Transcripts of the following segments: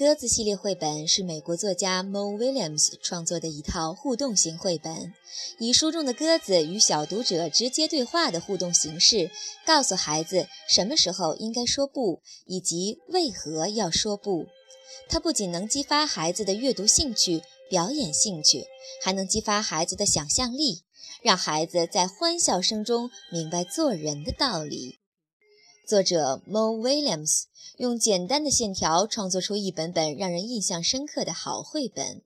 鸽子系列绘本是美国作家 Mo Williams 创作的一套互动型绘本，以书中的鸽子与小读者直接对话的互动形式，告诉孩子什么时候应该说不，以及为何要说不。它不仅能激发孩子的阅读兴趣、表演兴趣，还能激发孩子的想象力，让孩子在欢笑声中明白做人的道理。作者 Mo Williams 用简单的线条创作出一本本让人印象深刻的好绘本。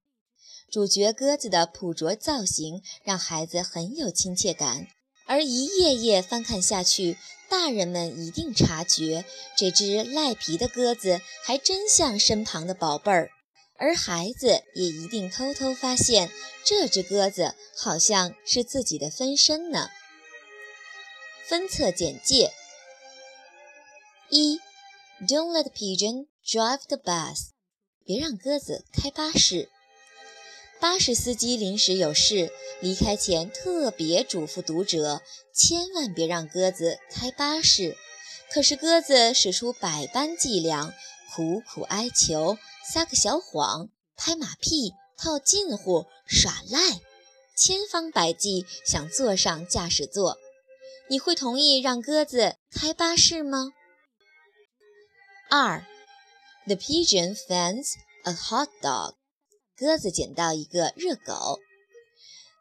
主角鸽子的朴拙造型让孩子很有亲切感，而一页页翻看下去，大人们一定察觉这只赖皮的鸽子还真像身旁的宝贝儿，而孩子也一定偷偷发现这只鸽子好像是自己的分身呢。分册简介。一，Don't let pigeon drive the bus，别让鸽子开巴士。巴士司机临时有事，离开前特别嘱咐读者，千万别让鸽子开巴士。可是鸽子使出百般伎俩，苦苦哀求，撒个小谎，拍马屁，套近乎，耍赖，千方百计想坐上驾驶座。你会同意让鸽子开巴士吗？二，The pigeon finds a hot dog。鸽子捡到一个热狗。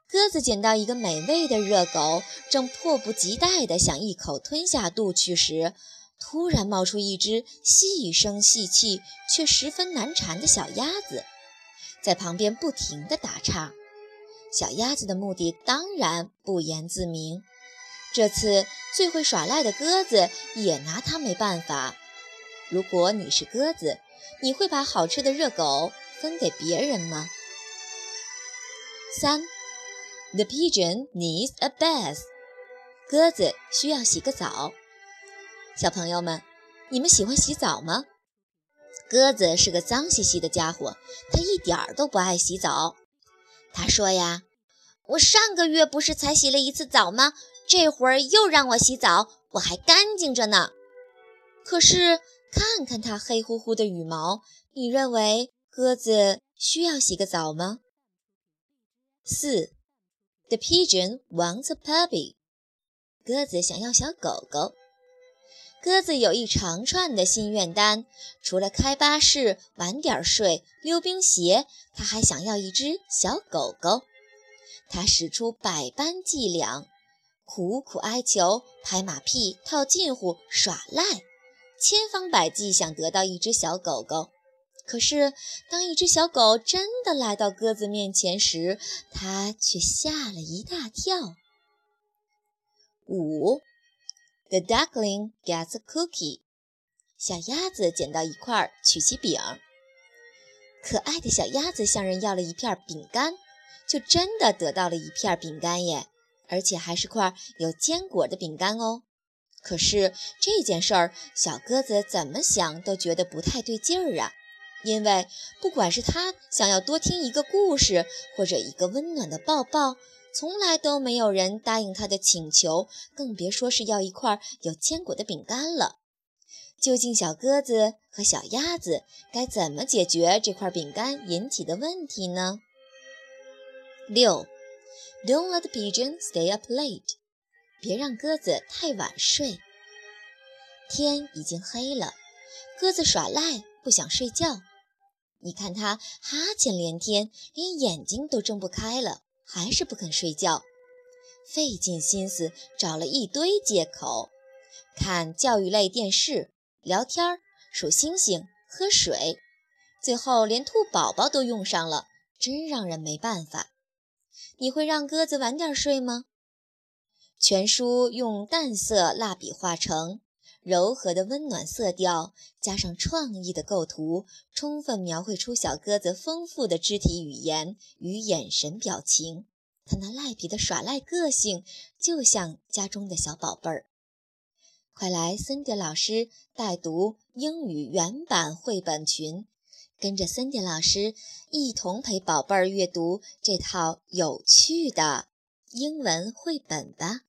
鸽子捡到一个美味的热狗，正迫不及待地想一口吞下肚去时，突然冒出一只细声细气却十分难缠的小鸭子，在旁边不停地打岔。小鸭子的目的当然不言自明。这次最会耍赖的鸽子也拿它没办法。如果你是鸽子，你会把好吃的热狗分给别人吗？三，The pigeon needs a bath。鸽子需要洗个澡。小朋友们，你们喜欢洗澡吗？鸽子是个脏兮兮的家伙，它一点儿都不爱洗澡。他说呀：“我上个月不是才洗了一次澡吗？这会儿又让我洗澡，我还干净着呢。”可是。看看它黑乎乎的羽毛，你认为鸽子需要洗个澡吗？四，The pigeon wants a puppy。鸽子想要小狗狗。鸽子有一长串的心愿单，除了开巴士、晚点睡、溜冰鞋，它还想要一只小狗狗。它使出百般伎俩，苦苦哀求，拍马屁，套近乎，耍赖。千方百计想得到一只小狗狗，可是当一只小狗真的来到鸽子面前时，它却吓了一大跳。五，The duckling gets a cookie。小鸭子捡到一块曲奇饼，可爱的小鸭子向人要了一片饼干，就真的得到了一片饼干耶，而且还是块有坚果的饼干哦。可是这件事儿，小鸽子怎么想都觉得不太对劲儿啊！因为不管是它想要多听一个故事，或者一个温暖的抱抱，从来都没有人答应它的请求，更别说是要一块有坚果的饼干了。究竟小鸽子和小鸭子该怎么解决这块饼干引起的问题呢？六，Don't let the pigeon stay up late. 别让鸽子太晚睡。天已经黑了，鸽子耍赖，不想睡觉。你看它哈欠连天，连眼睛都睁不开了，还是不肯睡觉。费尽心思找了一堆借口，看教育类电视、聊天、数星星、喝水，最后连兔宝宝都用上了，真让人没办法。你会让鸽子晚点睡吗？全书用淡色蜡笔画成，柔和的温暖色调，加上创意的构图，充分描绘出小鸽子丰富的肢体语言与眼神表情。它那赖皮的耍赖个性，就像家中的小宝贝儿。快来森迪老师带读英语原版绘本群，跟着森迪老师一同陪宝贝儿阅读这套有趣的英文绘本吧。